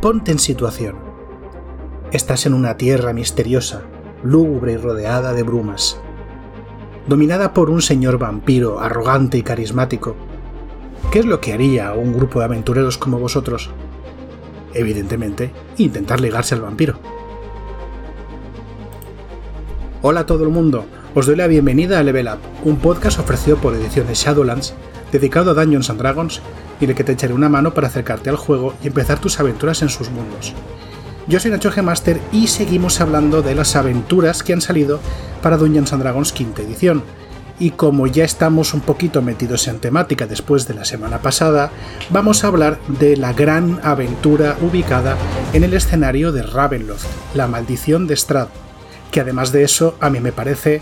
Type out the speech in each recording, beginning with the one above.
ponte en situación. Estás en una tierra misteriosa, lúgubre y rodeada de brumas. Dominada por un señor vampiro arrogante y carismático. ¿Qué es lo que haría un grupo de aventureros como vosotros? Evidentemente, intentar ligarse al vampiro. Hola a todo el mundo, os doy la bienvenida a Level Up, un podcast ofrecido por Ediciones Shadowlands, dedicado a Dungeons and Dragons, y en el que te echaré una mano para acercarte al juego y empezar tus aventuras en sus mundos. Yo soy Nacho G Master y seguimos hablando de las aventuras que han salido para Dungeons and Dragons quinta edición. Y como ya estamos un poquito metidos en temática después de la semana pasada, vamos a hablar de la gran aventura ubicada en el escenario de Ravenloft, la maldición de Strad, que además de eso a mí me parece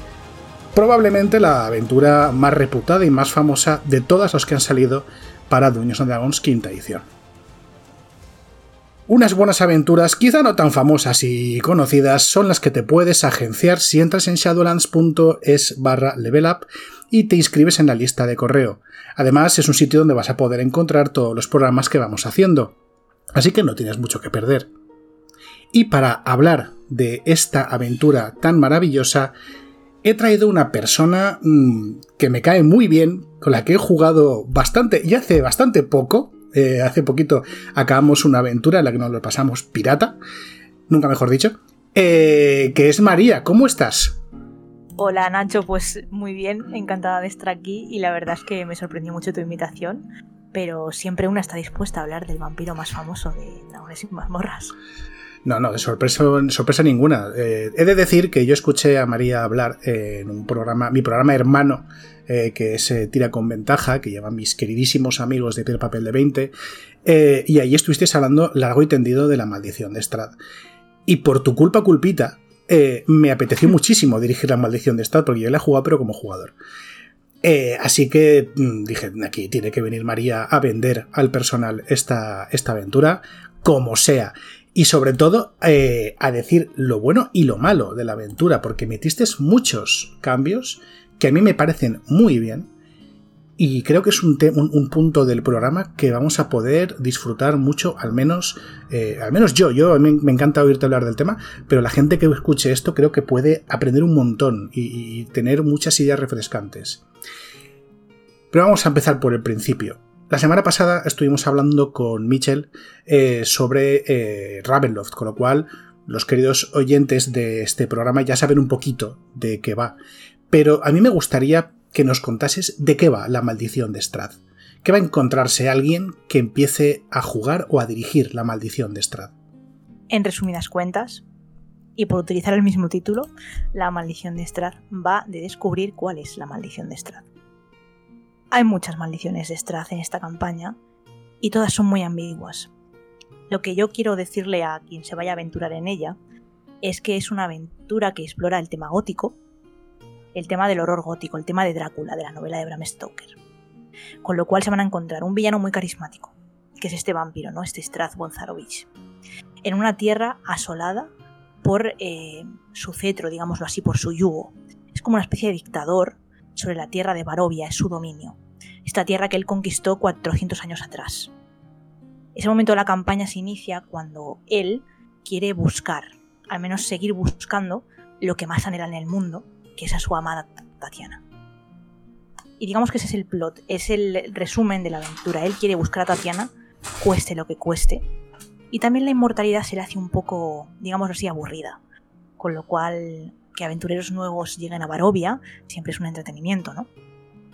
probablemente la aventura más reputada y más famosa de todas las que han salido para Dungeons and Dragons quinta edición. Unas buenas aventuras, quizá no tan famosas y conocidas, son las que te puedes agenciar si entras en shadowlands.es barra levelup y te inscribes en la lista de correo. Además, es un sitio donde vas a poder encontrar todos los programas que vamos haciendo. Así que no tienes mucho que perder. Y para hablar de esta aventura tan maravillosa, he traído una persona mmm, que me cae muy bien, con la que he jugado bastante y hace bastante poco. Eh, hace poquito acabamos una aventura en la que nos lo pasamos pirata, nunca mejor dicho, eh, que es María. ¿Cómo estás? Hola Nacho, pues muy bien, encantada de estar aquí y la verdad es que me sorprendió mucho tu invitación, pero siempre una está dispuesta a hablar del vampiro más famoso de Dragones y Mazmorras. No, no, de sorpresa, sorpresa ninguna. Eh, he de decir que yo escuché a María hablar en un programa, mi programa hermano, eh, que es eh, Tira con Ventaja, que llevan mis queridísimos amigos de Piel Papel de 20, eh, y ahí estuvisteis hablando largo y tendido de la maldición de Strad. Y por tu culpa, culpita, me apeteció muchísimo dirigir la maldición de Strad, porque yo la he jugado, pero como jugador. Eh, así que mm, dije, aquí tiene que venir María a vender al personal esta, esta aventura, como sea y sobre todo eh, a decir lo bueno y lo malo de la aventura, porque metiste muchos cambios que a mí me parecen muy bien y creo que es un, un, un punto del programa que vamos a poder disfrutar mucho, al menos, eh, al menos yo, yo mí me encanta oírte hablar del tema, pero la gente que escuche esto creo que puede aprender un montón y tener muchas ideas refrescantes. Pero vamos a empezar por el principio. La semana pasada estuvimos hablando con Mitchell eh, sobre eh, Ravenloft, con lo cual los queridos oyentes de este programa ya saben un poquito de qué va. Pero a mí me gustaría que nos contases de qué va la maldición de Strad. ¿Qué va a encontrarse alguien que empiece a jugar o a dirigir la maldición de Strad? En resumidas cuentas, y por utilizar el mismo título, la maldición de Strad va de descubrir cuál es la maldición de Strad. Hay muchas maldiciones de Strad en esta campaña y todas son muy ambiguas. Lo que yo quiero decirle a quien se vaya a aventurar en ella es que es una aventura que explora el tema gótico, el tema del horror gótico, el tema de Drácula, de la novela de Bram Stoker. Con lo cual se van a encontrar un villano muy carismático, que es este vampiro, ¿no? Este Strad Bonzarovich, en una tierra asolada por eh, su cetro, digámoslo así, por su yugo. Es como una especie de dictador sobre la tierra de Barovia, es su dominio. Esta tierra que él conquistó 400 años atrás. Ese momento de la campaña se inicia cuando él quiere buscar, al menos seguir buscando, lo que más anhela en el mundo, que es a su amada Tatiana. Y digamos que ese es el plot, es el resumen de la aventura. Él quiere buscar a Tatiana, cueste lo que cueste. Y también la inmortalidad se le hace un poco, digamos así, aburrida. Con lo cual que aventureros nuevos lleguen a Barovia siempre es un entretenimiento, ¿no?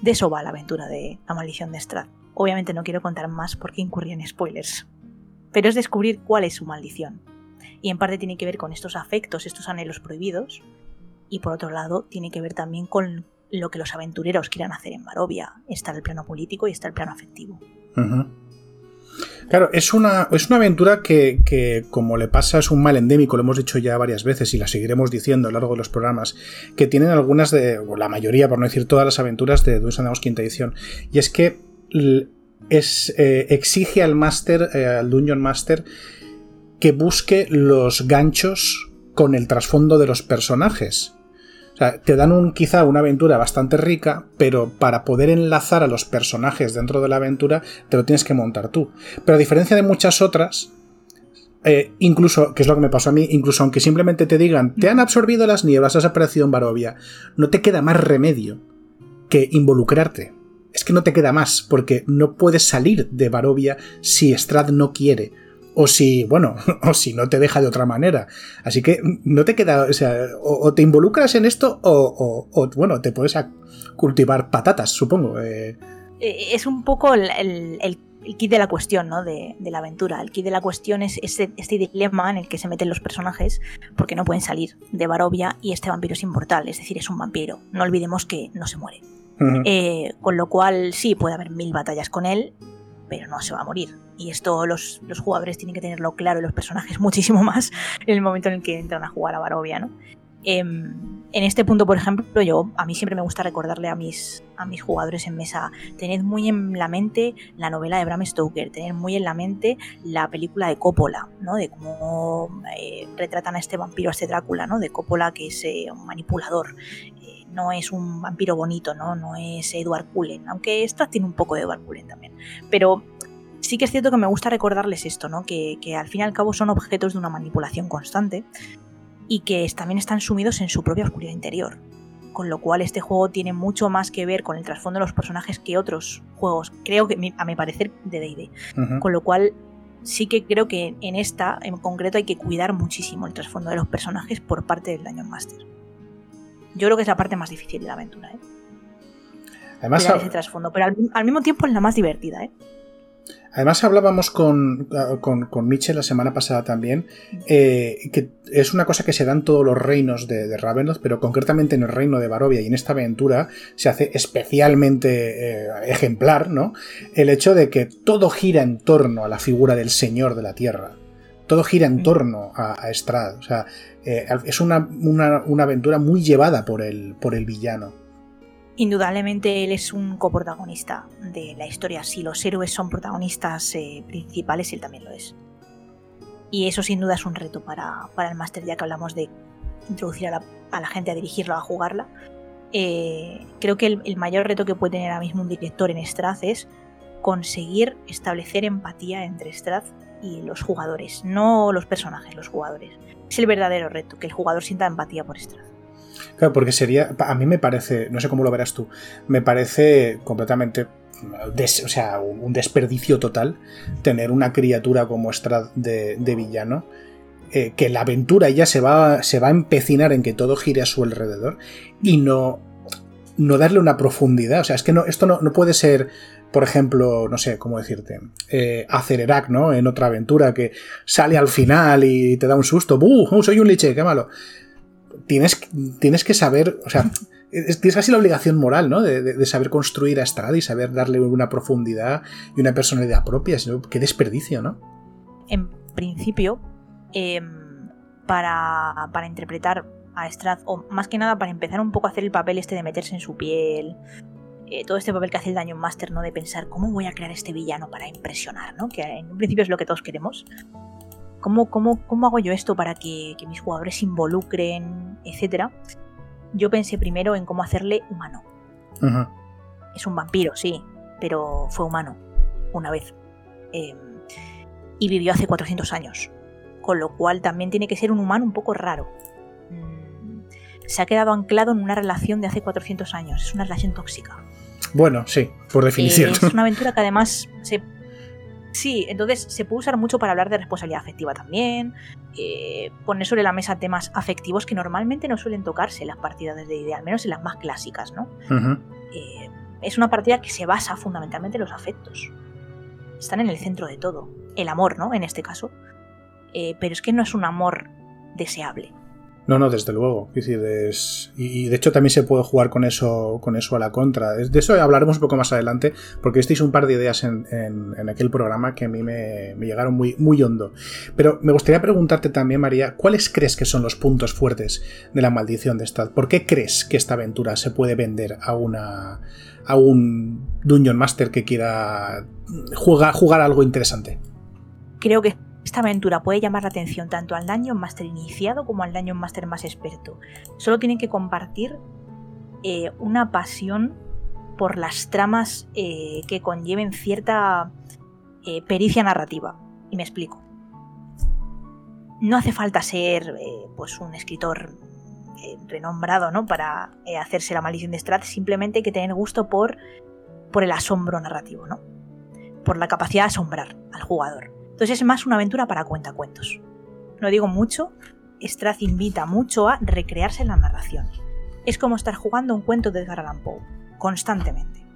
De eso va la aventura de La maldición de Strad. Obviamente no quiero contar más porque incurría en spoilers. Pero es descubrir cuál es su maldición. Y en parte tiene que ver con estos afectos, estos anhelos prohibidos. Y por otro lado, tiene que ver también con lo que los aventureros quieran hacer en Barovia. Está el plano político y está el plano afectivo. Claro, es una, es una aventura que, que, como le pasa, es un mal endémico, lo hemos dicho ya varias veces y la seguiremos diciendo a lo largo de los programas, que tienen algunas de, o la mayoría, por no decir todas las aventuras de Dungeons Dragons quinta edición. Y es que es, eh, exige al Master, eh, al Dungeon Master, que busque los ganchos con el trasfondo de los personajes. O sea, te dan un, quizá una aventura bastante rica, pero para poder enlazar a los personajes dentro de la aventura te lo tienes que montar tú. Pero a diferencia de muchas otras, eh, incluso, que es lo que me pasó a mí, incluso aunque simplemente te digan, te han absorbido las nieblas, has aparecido en Barovia, no te queda más remedio que involucrarte. Es que no te queda más, porque no puedes salir de Barovia si Strad no quiere. O si, bueno, o si no te deja de otra manera. Así que no te queda, o sea, o, te involucras en esto o, bueno, te puedes cultivar patatas, supongo. Eh. Eh, es un poco el el kit de la cuestión, ¿no? De, la aventura. El kit de la cuestión es este, este, dilema en el que se meten los personajes porque no pueden salir de Barovia y este vampiro es inmortal, es decir, es un vampiro. No olvidemos que no se muere. Eh, con lo cual, sí, puede haber mil batallas con él, pero no se va a morir. Y esto los, los jugadores tienen que tenerlo claro y los personajes muchísimo más en el momento en el que entran a jugar a Barovia, ¿no? Em, en este punto, por ejemplo, yo a mí siempre me gusta recordarle a mis, a mis jugadores en mesa, tened muy en la mente la novela de Bram Stoker, tened muy en la mente la película de Coppola, ¿no? de cómo eh, retratan a este vampiro, a este Drácula, ¿no? de Coppola que es eh, un manipulador. Eh, no es un vampiro bonito, ¿no? no es Edward Cullen, aunque esta tiene un poco de Edward Cullen también. Pero sí que es cierto que me gusta recordarles esto, ¿no? que, que al fin y al cabo son objetos de una manipulación constante y que también están sumidos en su propia oscuridad interior. Con lo cual este juego tiene mucho más que ver con el trasfondo de los personajes que otros juegos, creo que a mi parecer, de D&D. Con lo cual sí que creo que en esta en concreto hay que cuidar muchísimo el trasfondo de los personajes por parte del Dungeon Master. Yo creo que es la parte más difícil de la aventura, ¿eh? Además, ese trasfondo, pero al, al, mismo tiempo es la más divertida, ¿eh? Además hablábamos con, con, Mitchell la semana pasada también, eh, que es una cosa que se da en todos los reinos de, de, Ravenoth, pero concretamente en el reino de Barovia y en esta aventura se hace especialmente eh, ejemplar, ¿no? El hecho de que todo gira en torno a la figura del Señor de la Tierra. Todo gira en torno a, a Strad. O sea, eh, es una, una, aventura muy llevada por el, por el villano. Indudablemente él es un coprotagonista de la historia. Si los héroes son protagonistas eh, principales, él también lo es. Y eso sin duda es un reto para, el máster, ya que hablamos de introducir a la, gente a dirigirlo, a jugarla. Eh, creo que el, mayor reto que puede tener ahora mismo un director en Strath es conseguir establecer empatía entre Strath y los jugadores, no los personajes, los jugadores. Es el verdadero reto, que el jugador sienta empatía por Strath. Claro, porque sería, a mí me parece, no sé cómo lo verás tú, me parece completamente, o sea, un desperdicio total tener una criatura como Strad de, villano, eh, que la aventura ya se va, se va a empecinar en que todo gire a su alrededor y no, no darle una profundidad. O sea, es que no, esto no, puede ser, por ejemplo, no sé cómo decirte, eh, Acererac, ¿no? En otra aventura que sale al final y te da un susto. ¡Buh! Soy un liche, qué malo! Tienes, tienes que saber, o sea, tienes casi la obligación moral, ¿no? De, saber construir a Estrada y saber darle una profundidad y una personalidad propia, sino qué desperdicio, ¿no? En principio, em, para, para, interpretar a Strad, o más que nada para empezar un poco a hacer el papel este de meterse en su piel, eh, todo este papel que hace el daño Master, ¿no? De pensar, ¿cómo voy a crear este villano para impresionar, ¿no? Que en un principio es lo que todos queremos. ¿Cómo, cómo, cómo hago yo esto para que, mis jugadores se involucren, etcétera? Yo pensé primero en cómo hacerle humano. Es un vampiro, sí, pero fue humano una vez. Em, y vivió hace 400 años. Con lo cual también tiene que ser un humano un poco raro. Mm, se ha quedado anclado en una relación de hace 400 años. Es una relación tóxica. Bueno, sí, por definición. es una aventura que además se Sí, entonces se puede usar mucho para hablar de responsabilidad afectiva también, eh, poner sobre la mesa temas afectivos que normalmente no suelen tocarse en las partidas de idea, al menos en las más clásicas, ¿no? Eh, es una partida que se basa fundamentalmente en los afectos. Están en el centro de todo. El amor, ¿no? En este caso. Eh, pero es que no es un amor deseable. No, no, desde luego. Y de hecho también se puede jugar con eso, con eso a la contra. De eso hablaremos un poco más adelante, porque estáis un par de ideas en, aquel programa que a mí me, llegaron muy, muy hondo. Pero me gustaría preguntarte también, María, ¿cuáles crees que son los puntos fuertes de la maldición de Stad? ¿Por qué crees que esta aventura se puede vender a una a un Dungeon Master que quiera jugar algo interesante? Creo que esta aventura puede llamar la atención tanto al Dungeon Master iniciado como al Dungeon Master más experto. Solo tienen que compartir eh, una pasión por las tramas eh, que conlleven cierta eh, pericia narrativa. Y me explico. no hace falta ser pues un escritor renombrado ¿no? para hacerse la maldición de Strath, simplemente hay que tener gusto por, por el asombro narrativo, ¿no? por la capacidad de asombrar al jugador. Entonces es más una aventura para cuentacuentos. No digo mucho, Strath invita mucho a recrearse en la narración. Es como estar jugando un cuento de Edgar Allan Poe, constantemente.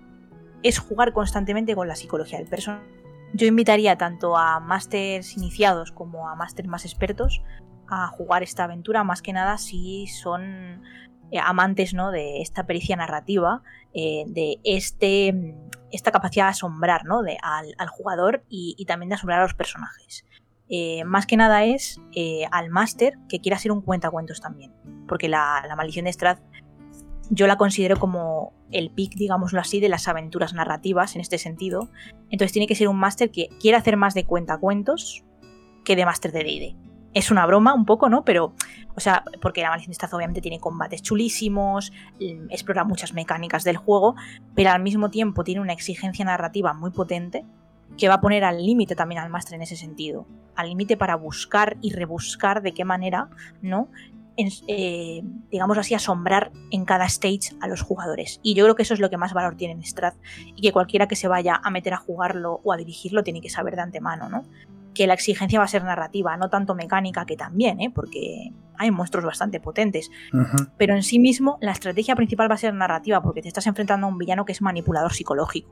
Es jugar constantemente con la psicología del personaje yo invitaría tanto a másters iniciados como a másters más expertos a jugar esta aventura, más que nada si son eh, amantes ¿no? de esta pericia narrativa, eh, de este, esta capacidad de asombrar ¿no? de, al, jugador y, también de asombrar a los personajes. Eh, más que nada es al máster que quiera ser un cuentacuentos también, porque la, la maldición de Strath yo la considero como el pick, digámoslo así, de las aventuras narrativas en este sentido. Entonces tiene que ser un máster que quiera hacer más de cuentacuentos que de máster de D&D. Es una broma un poco, ¿no? Pero, o sea, porque la de obviamente tiene combates chulísimos, mm, explora muchas mecánicas del juego, pero al mismo tiempo tiene una exigencia narrativa muy potente que va a poner al límite también al máster en ese sentido. Al límite para buscar y rebuscar de qué manera, ¿no? Eh, digamos así, asombrar en cada stage a los jugadores. Y yo creo que eso es lo que más valor tiene en Strath y que cualquiera que se vaya a meter a jugarlo o a dirigirlo tiene que saber de antemano, ¿no? Que la exigencia va a ser narrativa, no tanto mecánica, que también, ¿eh? porque hay monstruos bastante potentes. Pero en sí mismo la estrategia principal va a ser narrativa, porque te estás enfrentando a un villano que es manipulador psicológico.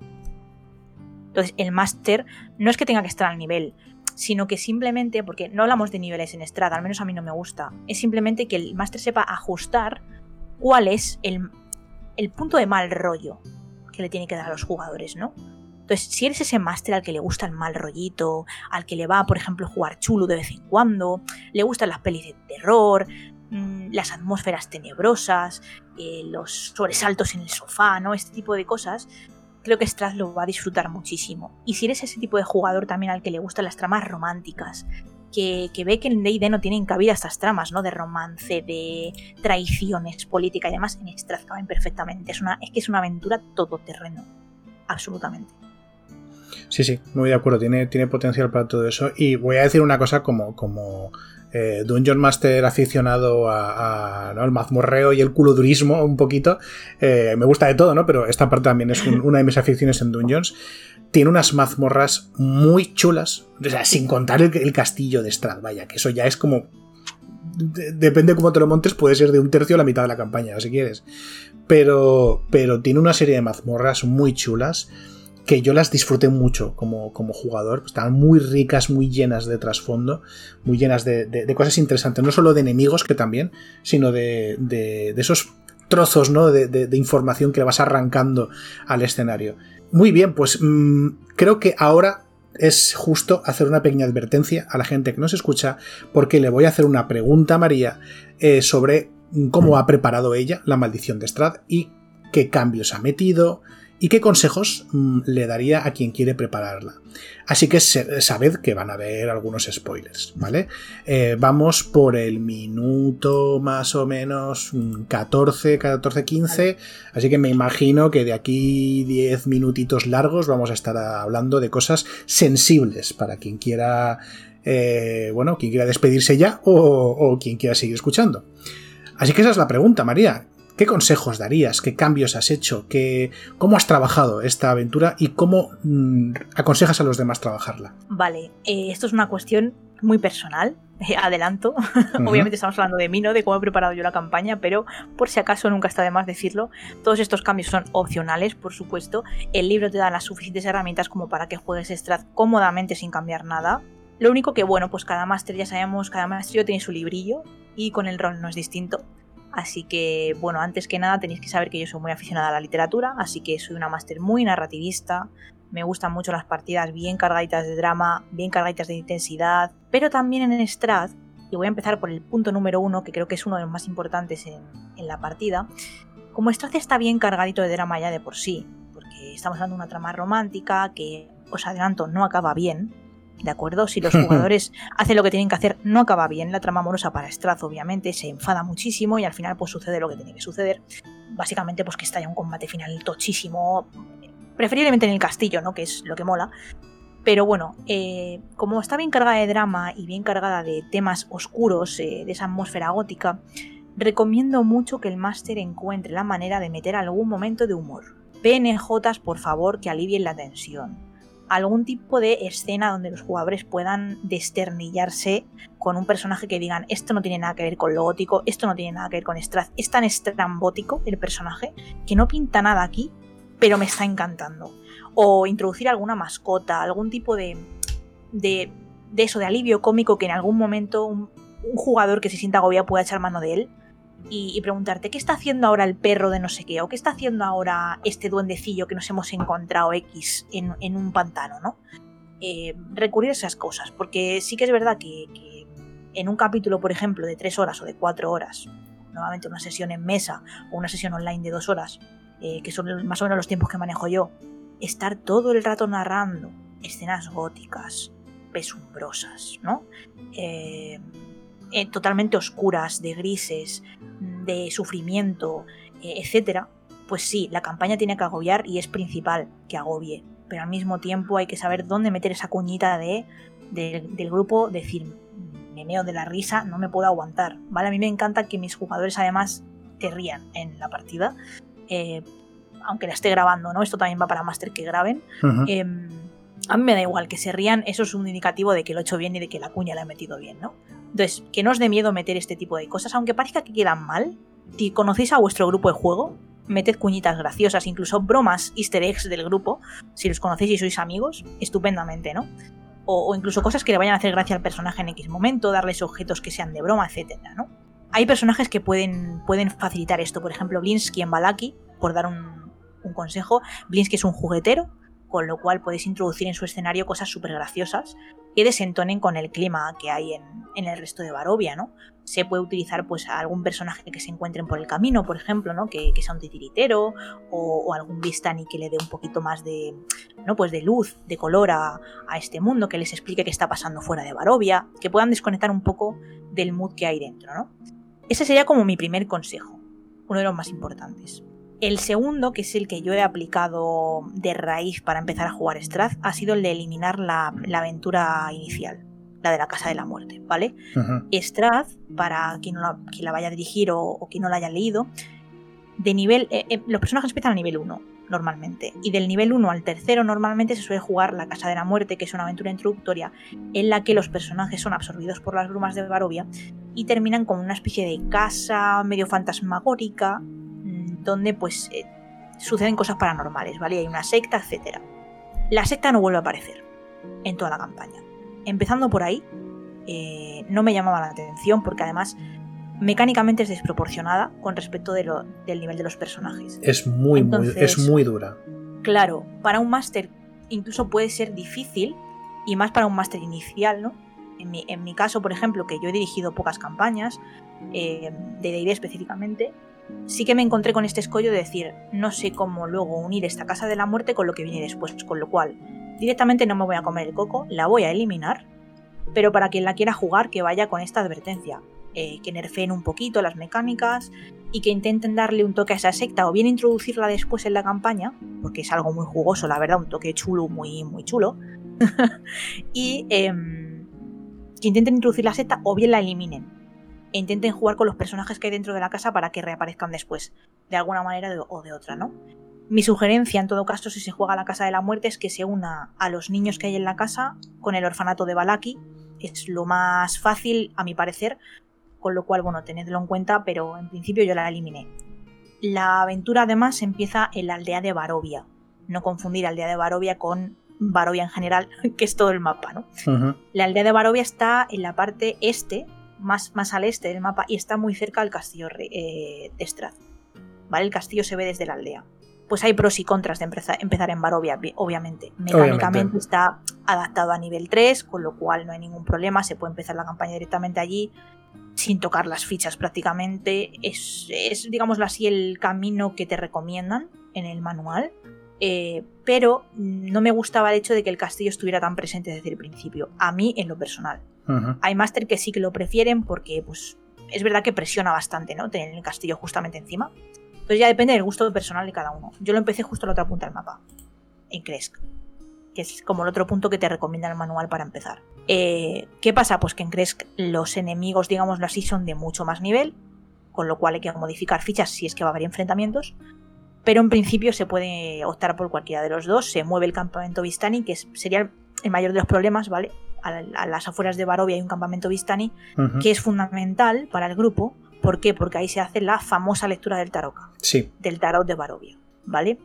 Entonces, el máster no es que tenga que estar al nivel, sino que simplemente, porque no hablamos de niveles en Strad, al menos a mí no me gusta, es simplemente que el máster sepa ajustar cuál es el, punto de mal rollo que le tiene que dar a los jugadores, ¿no? Entonces, si eres ese máster al que le gusta el mal rollito, al que le va, por ejemplo, jugar chulo de vez en cuando, le gustan las pelis de terror, mm, las atmósferas tenebrosas, eh, los sobresaltos en el sofá, ¿no? Este tipo de cosas, creo que Strath lo va a disfrutar muchísimo. Y si eres ese tipo de jugador también al que le gustan las tramas románticas, que, ve que en D&D no tienen cabida estas tramas, ¿no? De romance, de traiciones, política y demás, en Strath caben perfectamente. Es, una, es que es una aventura todoterreno, absolutamente. Sí, sí, muy de acuerdo, tiene, tiene potencial para todo eso. Y voy a decir una cosa como, como eh, Dungeon Master aficionado al mazmorreo y el culodurismo un poquito. Eh, me gusta de todo, ¿no? Pero esta parte también es una de mis aficiones en Dungeons. Tiene unas mazmorras muy chulas, o sea, sin contar el, castillo de Strad, vaya, que eso ya es como depende de cómo te lo montes, puede ser de un tercio a la mitad de la campaña, si quieres. Pero, pero tiene una serie de mazmorras muy chulas que yo las disfruté mucho como, como jugador. Estaban muy ricas, muy llenas de trasfondo, muy llenas de, cosas interesantes, no solo de enemigos, que también, sino de, de esos trozos ¿no? de, información que vas arrancando al escenario. Muy bien, pues mm, creo que ahora es justo hacer una pequeña advertencia a la gente que nos escucha, porque le voy a hacer una pregunta a María eh, sobre cómo ha preparado ella la maldición de Strad y qué cambios ha metido, y qué consejos mm, le daría a quien quiere prepararla. Así que sabed que van a haber algunos spoilers, ¿vale? Eh, vamos por el minuto más o menos 14, 14, 15, así que me imagino que de aquí 10 minutitos largos vamos a estar hablando de cosas sensibles para quien quiera, eh, bueno, quien quiera despedirse ya o, o quien quiera seguir escuchando. Así que esa es la pregunta, María. ¿Qué consejos darías? ¿Qué cambios has hecho? ¿Qué, ¿Cómo has trabajado esta aventura y cómo mm, aconsejas a los demás trabajarla? Vale, eh, esto es una cuestión muy personal, eh, adelanto. Obviamente estamos hablando de mí, ¿no? De cómo he preparado yo la campaña, pero por si acaso nunca está de más decirlo, todos estos cambios son opcionales, por supuesto. El libro te da las suficientes herramientas como para que juegues Strat cómodamente sin cambiar nada. Lo único que, bueno, pues cada máster, ya sabemos, cada maestrillo tiene su librillo y con el rol no es distinto. Así que, bueno, antes que nada tenéis que saber que yo soy muy aficionada a la literatura, así que soy una máster muy narrativista. Me gustan mucho las partidas bien cargaditas de drama, bien cargaditas de intensidad, pero también en Strad, y voy a empezar por el punto número uno, que creo que es uno de los más importantes en, la partida. Como Strad está bien cargadito de drama ya de por sí, porque estamos hablando de una trama romántica que, os adelanto, no acaba bien, ¿De acuerdo? Si los jugadores hacen lo que tienen que hacer, no acaba bien la trama amorosa para Strath, obviamente, se enfada muchísimo y al final pues sucede lo que tiene que suceder. Básicamente pues que estalla un combate final tochísimo, preferiblemente en el castillo, ¿no? Que es lo que mola. Pero bueno, eh, como está bien cargada de drama y bien cargada de temas oscuros, eh, de esa atmósfera gótica, recomiendo mucho que el máster encuentre la manera de meter algún momento de humor. PNJs, por favor, que alivien la tensión. Algún tipo de escena donde los jugadores puedan desternillarse con un personaje que digan esto no tiene nada que ver con lo gótico, esto no tiene nada que ver con Strath. Es tan estrambótico el personaje que no pinta nada aquí, pero me está encantando o introducir alguna mascota, algún tipo de, de, eso, de alivio cómico que en algún momento un, jugador que se sienta agobiado pueda echar mano de él y, preguntarte qué está haciendo ahora el perro de no sé qué o qué está haciendo ahora este duendecillo que nos hemos encontrado X en, un pantano, ¿no? Eh, recurrir a esas cosas, porque sí que es verdad que, en un capítulo, por ejemplo, de tres horas o de cuatro horas, nuevamente una sesión en mesa o una sesión online de dos horas, eh, que son más o menos los tiempos que manejo yo, estar todo el rato narrando escenas góticas, pesumbrosas, ¿no? Eh, eh, totalmente oscuras, de grises, de sufrimiento, eh, etcétera, pues sí, la campaña tiene que agobiar y es principal que agobie, pero al mismo tiempo hay que saber dónde meter esa cuñita de, del grupo, decir, me meo de la risa, no me puedo aguantar, ¿vale? A mí me encanta que mis jugadores además te rían en la partida, aunque la esté grabando, ¿no? Esto también va para Master que graben. Em, a mí me da igual que se rían, eso es un indicativo de que lo he hecho bien y de que la cuña la he metido bien, ¿no? Entonces, que no os dé miedo meter este tipo de cosas, aunque parezca que quedan mal. Si conocéis a vuestro grupo de juego, meted cuñitas graciosas, incluso bromas easter eggs del grupo, si los conocéis y sois amigos, estupendamente, ¿no? O, incluso cosas que le vayan a hacer gracia al personaje en X momento, darles objetos que sean de broma, etcétera, ¿no? Hay personajes que pueden, pueden facilitar esto, por ejemplo, Blinsky en Balaki, por dar un, un consejo, Blinsky es un juguetero, con lo cual podéis introducir en su escenario cosas súper graciosas que desentonen con el clima que hay en, el resto de Barovia, ¿no? Se puede utilizar pues a algún personaje que se encuentren por el camino, por ejemplo, ¿no? Que, sea un titiritero o, algún Vistani que le dé un poquito más de, ¿no? pues de luz, de color a, a, este mundo, que les explique qué está pasando fuera de Barovia, que puedan desconectar un poco del mood que hay dentro, ¿no? Ese sería como mi primer consejo, uno de los más importantes. El segundo, que es el que yo he aplicado de raíz para empezar a jugar Strath, ha sido el de eliminar la, aventura inicial, la de la Casa de la Muerte, ¿vale? Strath, para quien, la, la, vaya a dirigir o, quien no la haya leído, de nivel. Eh, eh, los personajes empiezan a nivel 1, normalmente. Y del nivel 1 al tercero, normalmente se suele jugar la Casa de la Muerte, que es una aventura introductoria en la que los personajes son absorbidos por las brumas de Barovia y terminan como una especie de casa medio fantasmagórica donde pues eh, suceden cosas paranormales, ¿vale? Hay una secta, etc. La secta no vuelve a aparecer en toda la campaña. Empezando por ahí, eh, no me llamaba la atención porque además mecánicamente es desproporcionada con respecto del nivel de los personajes. Es muy, muy, es muy dura. Claro, para un máster incluso puede ser difícil y más para un máster inicial, ¿no? En mi, caso, por ejemplo, que yo he dirigido pocas campañas, eh, de D&D específicamente, sí que me encontré con este escollo de decir, no sé cómo luego unir esta casa de la muerte con lo que viene después, con lo cual directamente no me voy a comer el coco, la voy a eliminar, pero para quien la quiera jugar que vaya con esta advertencia, eh, que nerfeen un poquito las mecánicas y que intenten darle un toque a esa secta o bien introducirla después en la campaña, porque es algo muy jugoso, la verdad, un toque chulo, muy, muy chulo, y em, que intenten introducir la secta o bien la eliminen e intenten jugar con los personajes que hay dentro de la casa para que reaparezcan después, de alguna manera o de otra, ¿no? Mi sugerencia, en todo caso, si se juega a la Casa de la Muerte, es que se una a los niños que hay en la casa con el orfanato de Balaki. Es lo más fácil, a mi parecer, con lo cual, bueno, tenedlo en cuenta, pero en principio yo la eliminé. La aventura, además, empieza en la aldea de Barovia. No confundir aldea de Barovia con Barovia en general, que es todo el mapa, ¿no? La aldea de Barovia está en la parte este más, más al este del mapa y está muy cerca del castillo eh, de Strath. ¿Vale? El castillo se ve desde la aldea. Pues hay pros y contras de empezar, empezar en Barovia, obviamente. Mecánicamente está adaptado a nivel 3, con lo cual no hay ningún problema, se puede empezar la campaña directamente allí sin tocar las fichas prácticamente. Es, es digámoslo así, el camino que te recomiendan en el manual. Eh, pero no me gustaba el hecho de que el castillo estuviera tan presente desde el principio, a mí en lo personal. Hay máster que sí que lo prefieren porque pues, es verdad que presiona bastante, ¿no? Tener el castillo justamente encima. Entonces ya depende del gusto personal de cada uno. Yo lo empecé justo a la otra punta del mapa, en Kresk. que es como el otro punto que te recomienda el manual para empezar. Eh, ¿Qué pasa? Pues que en Kresk los enemigos, digámoslo así, son de mucho más nivel, con lo cual hay que modificar fichas si es que va a haber enfrentamientos. Pero en principio se puede optar por cualquiera de los dos. Se mueve el campamento Vistani, que sería el mayor de los problemas, ¿vale? A, las afueras de Barovia hay un campamento Vistani, que es fundamental para el grupo. ¿Por qué? Porque ahí se hace la famosa lectura del Taroka. Sí. Del tarot de Barovia, ¿vale?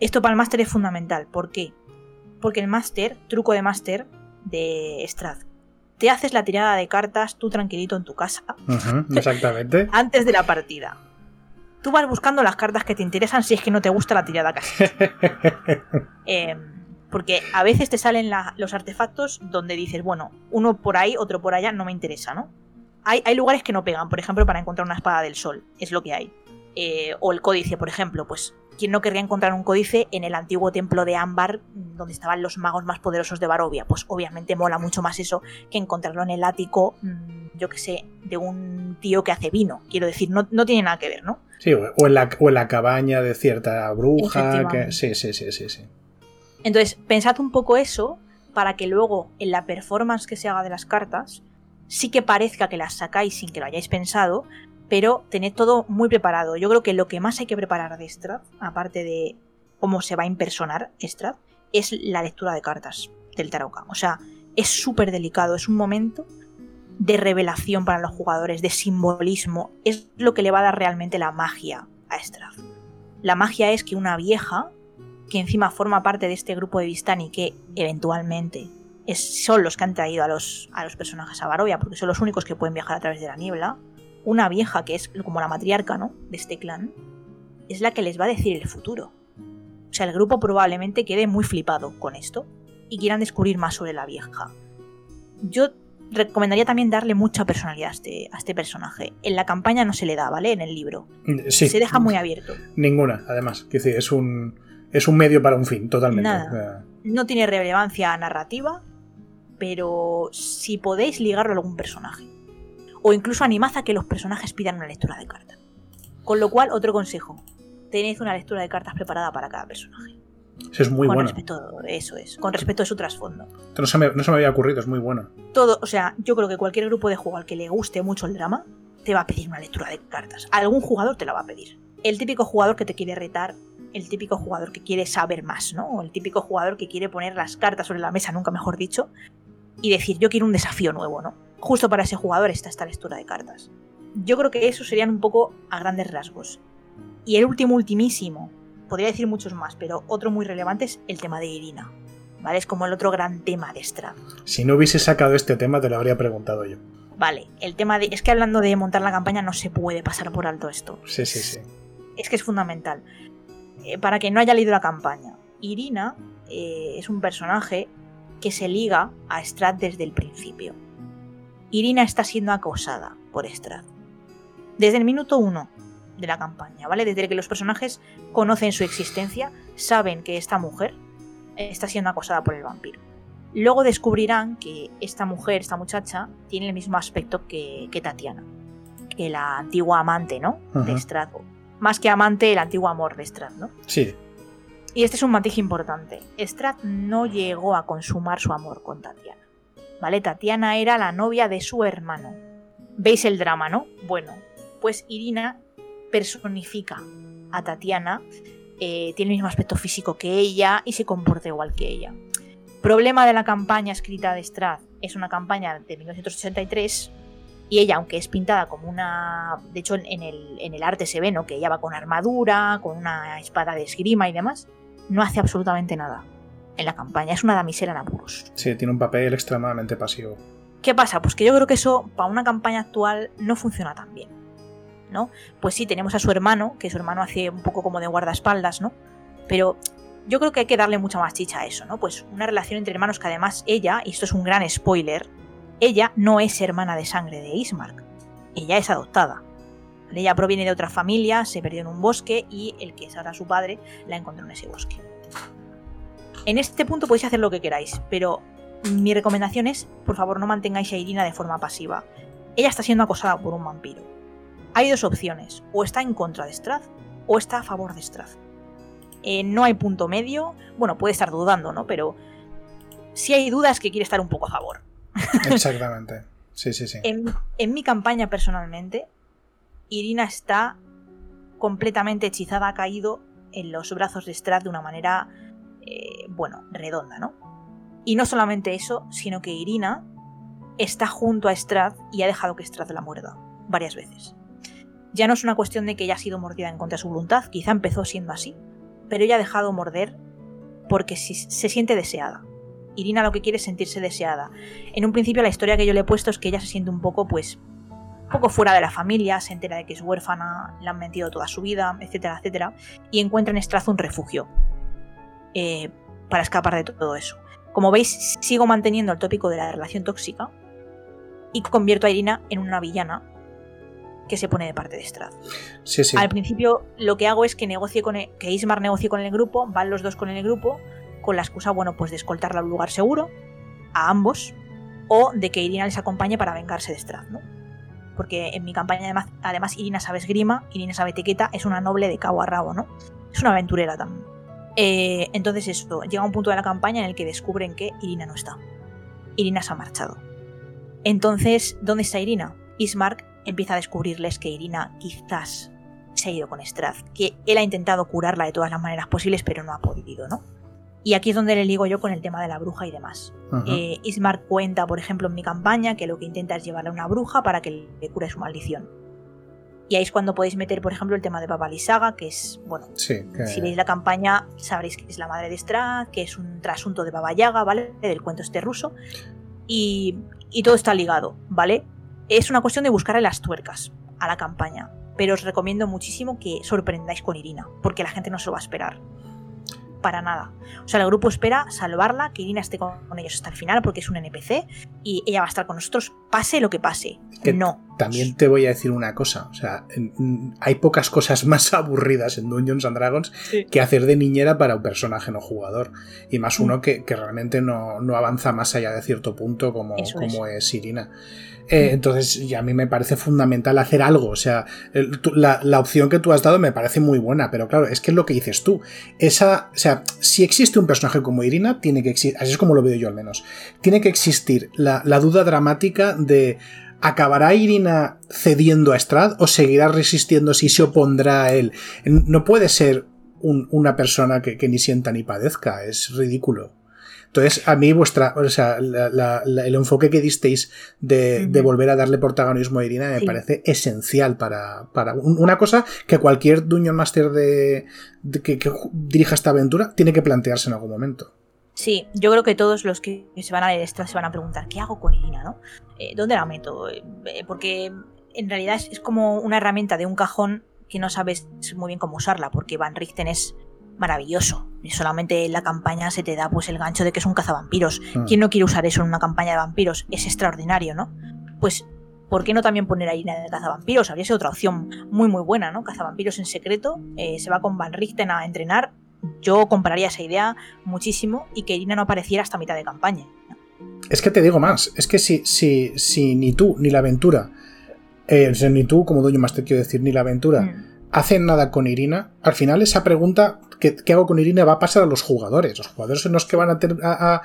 Esto para el máster es fundamental. ¿Por qué? Porque el máster, truco de máster de Strad, te haces la tirada de cartas tú tranquilito en tu casa. exactamente. antes de la partida. Tú vas buscando las cartas que te interesan si es que no te gusta la tirada casi. Em, porque a veces te salen los artefactos donde dices, bueno, uno por ahí, otro por allá, no me interesa, ¿no? Hay, hay lugares que no pegan, por ejemplo, para encontrar una espada del sol, es lo que hay. Eh, o el códice, por ejemplo, pues ¿quién no querría encontrar un códice en el antiguo templo de Ámbar, donde estaban los magos más poderosos de Barovia? Pues obviamente mola mucho más eso que encontrarlo en el ático, mm, yo que sé, de un tío que hace vino. Quiero decir, no, tiene nada que ver, ¿no? Sí, o en la, o en la cabaña de cierta bruja. Que... Sí, sí, sí, sí, sí. Entonces, pensad un poco eso para que luego en la performance que se haga de las cartas sí que parezca que las sacáis sin que lo hayáis pensado, pero tened todo muy preparado. Yo creo que lo que más hay que preparar de Strad, aparte de cómo se va a impersonar Strad, es la lectura de cartas del Taroka. O sea, es súper delicado, es un momento de revelación para los jugadores, de simbolismo, es lo que le va a dar realmente la magia a Strad. La magia es que una vieja, que encima forma parte de este grupo de Vistani, que eventualmente son los que han traído a los, a los personajes a Barovia, porque son los únicos que pueden viajar a través de la niebla, una vieja que es como la matriarca ¿no? de este clan, es la que les va a decir el futuro. O sea, el grupo probablemente quede muy flipado con esto y quieran descubrir más sobre la vieja. Yo recomendaría también darle mucha personalidad a este, a este personaje. En la campaña no se le da, ¿vale? En el libro. Sí. Se deja muy abierto. Ninguna, además. Es un, es un medio para un fin, totalmente. No tiene relevancia narrativa, pero si podéis ligarlo a algún personaje o incluso animad a que los personajes pidan una lectura de cartas. Con lo cual, otro consejo, tenéis una lectura de cartas preparada para cada personaje. Eso es muy con bueno. Respecto, eso es, con respecto a su trasfondo. No se, me, no se me había ocurrido, es muy bueno. Todo, o sea, yo creo que cualquier grupo de juego al que le guste mucho el drama, te va a pedir una lectura de cartas. Algún jugador te la va a pedir. El típico jugador que te quiere retar, el típico jugador que quiere saber más, ¿no? O el típico jugador que quiere poner las cartas sobre la mesa, nunca mejor dicho, y decir, yo quiero un desafío nuevo, ¿no? justo para ese jugador está esta lectura de cartas. Yo creo que eso serían un poco a grandes rasgos. Y el último, ultimísimo, podría decir muchos más, pero otro muy relevante es el tema de Irina. ¿Vale? Es como el otro gran tema de Strad. Si no hubiese sacado este tema, te lo habría preguntado yo. Vale, el tema de. Es que hablando de montar la campaña, no se puede pasar por alto esto. Sí, sí, sí. Es que es fundamental. Eh, para que no haya leído la campaña, Irina eh, es un personaje que se liga a Strad desde el principio. Irina está siendo acosada por Strad. Desde el minuto uno de la campaña, ¿vale? Desde que los personajes conocen su existencia, saben que esta mujer está siendo acosada por el vampiro. Luego descubrirán que esta mujer, esta muchacha, tiene el mismo aspecto que, Tatiana, que la antigua amante, ¿no? De Strad. Más que amante, el antiguo amor de Strad, ¿no? Sí. Y este es un matiz importante. Strad no llegó a consumar su amor con Tatiana. ¿vale? Tatiana era la novia de su hermano. ¿Veis el drama, no? Bueno, pues Irina personifica a Tatiana, eh, tiene el mismo aspecto físico que ella y se comporta igual que ella. Problema de la campaña escrita de Strad, es una campaña de 1983 y ella, aunque es pintada como una... De hecho, en el, en el arte se ve, ¿no? Que ella va con armadura, con una espada de esgrima y demás, no hace absolutamente nada en la campaña. Es una damisela en apuros. Sí, tiene un papel extremadamente pasivo. ¿Qué pasa? Pues que yo creo que eso para una campaña actual no funciona tan bien. ¿No? Pues sí, tenemos a su hermano, que su hermano hace un poco como de guardaespaldas, ¿no? Pero yo creo que hay que darle mucha más chicha a eso, ¿no? Pues una relación entre hermanos que además ella, y esto es un gran spoiler, ella no es hermana de sangre de Ismark. Ella es adoptada. Ella proviene de otra familia, se perdió en un bosque y el que es ahora su padre la encontró en ese bosque. En este punto podéis hacer lo que queráis, pero mi recomendación es, por favor, no mantengáis a Irina de forma pasiva. Ella está siendo acosada por un vampiro. Hay dos opciones, o está en contra de Strad o está a favor de Strad. Eh, no hay punto medio, bueno, puede estar dudando, ¿no? Pero si hay dudas que quiere estar un poco a favor. Exactamente. Sí, sí, sí. En, mi campaña personalmente, Irina está completamente hechizada, ha caído en los brazos de Strad de una manera, eh, bueno, redonda, ¿no? Y no solamente eso, sino que Irina está junto a Strad y ha dejado que Strad la muerda varias veces. Ya no es una cuestión de que ella ha sido mordida en contra de su voluntad, quizá empezó siendo así, pero ella ha dejado morder porque se siente deseada. Irina lo que quiere es sentirse deseada. En un principio la historia que yo le he puesto es que ella se siente un poco, pues, un poco fuera de la familia, se entera de que es huérfana, le han mentido toda su vida, etcétera, etcétera, y encuentra en Strath un refugio eh, para escapar de todo eso. Como veis, sigo manteniendo el tópico de la relación tóxica y convierto a Irina en una villana que se pone de parte de Strath. Sí, sí. Al principio lo que hago es que negocie con e, que Ismar negocie con el grupo, van los dos con el grupo, con la excusa, bueno, pues de escoltarla a un lugar seguro, a ambos, o de que Irina les acompañe para vengarse de Strath, ¿no? Porque en mi campaña además, además Irina sabe esgrima, Irina sabe etiqueta, es una noble de cabo a rabo, ¿no? Es una aventurera también. Eh, entonces esto, llega un punto de la campaña en el que descubren que Irina no está. Irina se ha marchado. Entonces, ¿dónde está Irina? Ismark empieza a descubrirles que Irina quizás se ha ido con Strath, que él ha intentado curarla de todas las maneras posibles, pero no ha podido, ¿no? Y aquí es donde le ligo yo con el tema de la bruja y demás. Eh, Ismark cuenta, por ejemplo, en mi campaña, que lo que intenta es llevarle a una bruja para que le cure su maldición. Y ahí es cuando podéis meter, por ejemplo, el tema de Baba Lisaga, que es, bueno, si veis la campaña sabréis que es la madre de Strath, que es un trasunto de Baba Yaga, ¿vale? Del cuento este ruso. Y, y todo está ligado, ¿vale? Es una cuestión de buscarle las tuercas a la campaña. Pero os recomiendo muchísimo que sorprendáis con Irina, porque la gente no se lo va a esperar para nada. O sea, el grupo espera salvarla, que Irina esté con ellos hasta el final porque es un NPC y ella va a estar con nosotros pase lo que pase. no. También te voy a decir una cosa, o sea, hay pocas cosas más aburridas en Dungeons and Dragons que hacer de niñera para un personaje no jugador. Y más uno mm. que, realmente no, avanza más allá de cierto punto como, como es Irina. Eh, entonces, y a mí me parece fundamental hacer algo. O sea, la, opción que tú has dado me parece muy buena, pero claro, es que es lo que dices tú. Esa, o sea, si existe un personaje como Irina, tiene que existir, así es como lo veo yo al menos, tiene que existir la, duda dramática de ¿Acabará Irina cediendo a Strad o seguirá resistiendo si se opondrá a él? No puede ser una persona que, ni sienta ni padezca, es ridículo. Entonces, a mí vuestra, o sea, el enfoque que disteis de, volver a darle protagonismo a Irina me parece esencial para, para, una cosa que cualquier Dungeon Master de, que, dirija esta aventura tiene que plantearse en algún momento. Sí, yo creo que todos los que se van a leer esto se van a preguntar, ¿qué hago con Irina? ¿no? Eh, ¿Dónde la meto? Eh, porque en realidad es, como una herramienta de un cajón que no sabes muy bien cómo usarla, porque Van Richten es maravilloso. Y solamente en la campaña se te da pues el gancho de que es un cazavampiros. Hmm. ¿Quién no quiere usar eso en una campaña de vampiros? Es extraordinario, ¿no? Pues, ¿por qué no también poner a Irina de cazavampiros? Habría sido otra opción muy muy buena, ¿no? Cazavampiros en secreto, eh, se va con Van Richten a entrenar. Yo compraría esa idea muchísimo y que Irina no apareciera hasta mitad de campaña. Es que te digo más, es que si, si, si ni tú ni la aventura, eh, ni tú como dueño más te quiero decir, ni la aventura, hmm. hacen nada con Irina, al final esa pregunta ¿qué, hago con Irina? Va a pasar a los jugadores. Los jugadores son los que van a,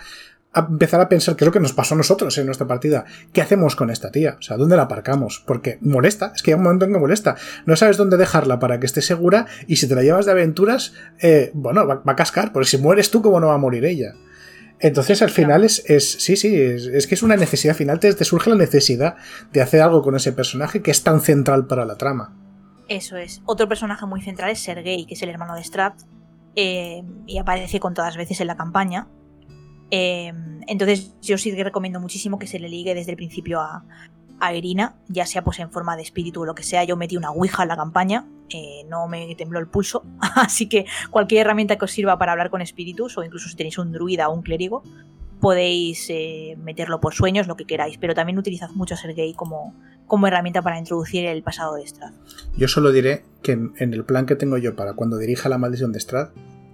empezar a pensar qué es lo que nos pasó a nosotros en nuestra partida. ¿Qué hacemos con esta tía? O sea, ¿dónde la aparcamos? Porque molesta, es que hay un momento en que molesta. No sabes dónde dejarla para que esté segura y si te la llevas de aventuras, eh, bueno, va, a cascar, porque si mueres tú, ¿cómo no va a morir ella? Entonces al final es, es sí, sí, es, que es una necesidad, al final te, surge la necesidad de hacer algo con ese personaje que es tan central para la trama. Eso es. Otro personaje muy central es Sergei, que es el hermano de Strap, eh, y aparece con todas veces en la campaña. Eh, entonces yo sí que recomiendo muchísimo que se le ligue desde el principio a, Irina, ya sea pues en forma de espíritu o lo que sea. Yo metí una ouija en la campaña, eh, no me tembló el pulso, así que cualquier herramienta que os sirva para hablar con espíritus o incluso si tenéis un druida o un clérigo, podéis meterlo por sueños, lo que queráis, pero también utilizad mucho a Sergei como, como herramienta para introducir el pasado de Strad. Yo solo diré que en, el plan que tengo yo para cuando dirija la maldición de Strad,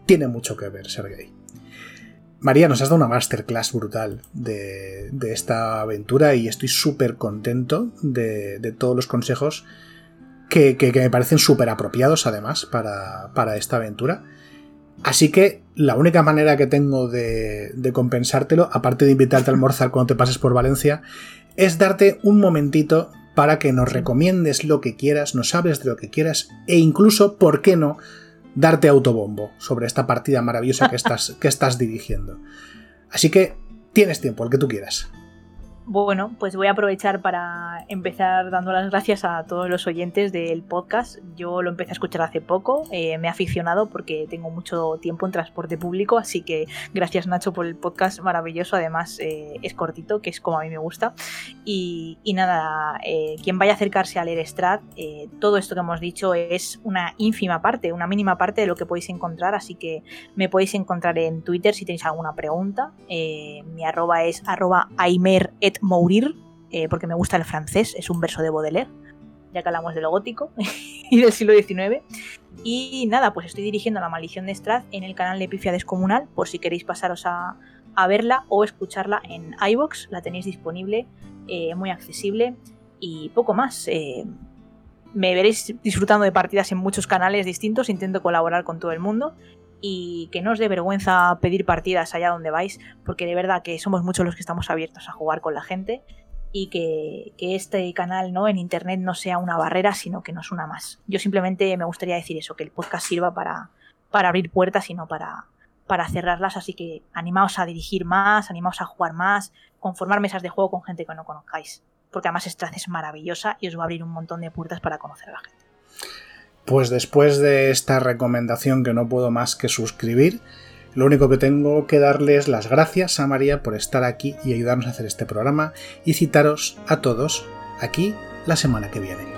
tiene mucho que ver Sergei. María, nos has dado una masterclass brutal de, esta aventura y estoy súper contento de, todos los consejos que, me parecen súper apropiados además para, esta aventura. Así que la única manera que tengo de, de, compensártelo, aparte de invitarte a almorzar cuando te pases por Valencia, es darte un momentito para que nos recomiendes lo que quieras, nos hables de lo que quieras e incluso, ¿por qué no?, darte autobombo sobre esta partida maravillosa que estás, que estás dirigiendo. Así que tienes tiempo, el que tú quieras. Bueno, pues voy a aprovechar para empezar dando las gracias a todos los oyentes del podcast. Yo lo empecé a escuchar hace poco, eh, me he aficionado porque tengo mucho tiempo en transporte público, así que gracias Nacho por el podcast maravilloso, además eh, es cortito, que es como a mí me gusta. Y, nada, eh, quien vaya a acercarse a leer Strat, todo esto que hemos dicho es una ínfima parte, una mínima parte de lo que podéis encontrar, así que me podéis encontrar en Twitter si tenéis alguna pregunta. mi arroba es arroba Mourir, eh, porque me gusta el francés, es un verso de Baudelaire, ya que hablamos de lo gótico y del siglo XIX. Y nada, pues estoy dirigiendo La Maldición de Strath en el canal de Pifia Descomunal, por si queréis pasaros a, verla o escucharla en iBox, la tenéis disponible, eh, muy accesible y poco más. Eh, me veréis disfrutando de partidas en muchos canales distintos, intento colaborar con todo el mundo y que no os dé vergüenza pedir partidas allá donde vais, porque de verdad que somos muchos los que estamos abiertos a jugar con la gente y que, este canal ¿no? en internet no sea una barrera, sino que nos una más. Yo simplemente me gustaría decir eso, que el podcast sirva para, para abrir puertas y no para, para cerrarlas, así que animaos a dirigir más, animaos a jugar más, conformar mesas de juego con gente que no conozcáis, porque además Strath es maravillosa y os va a abrir un montón de puertas para conocer a la gente. Pues después de esta recomendación que no puedo más que suscribir, lo único que tengo que darles las gracias a María por estar aquí y ayudarnos a hacer este programa y citaros a todos aquí la semana que viene.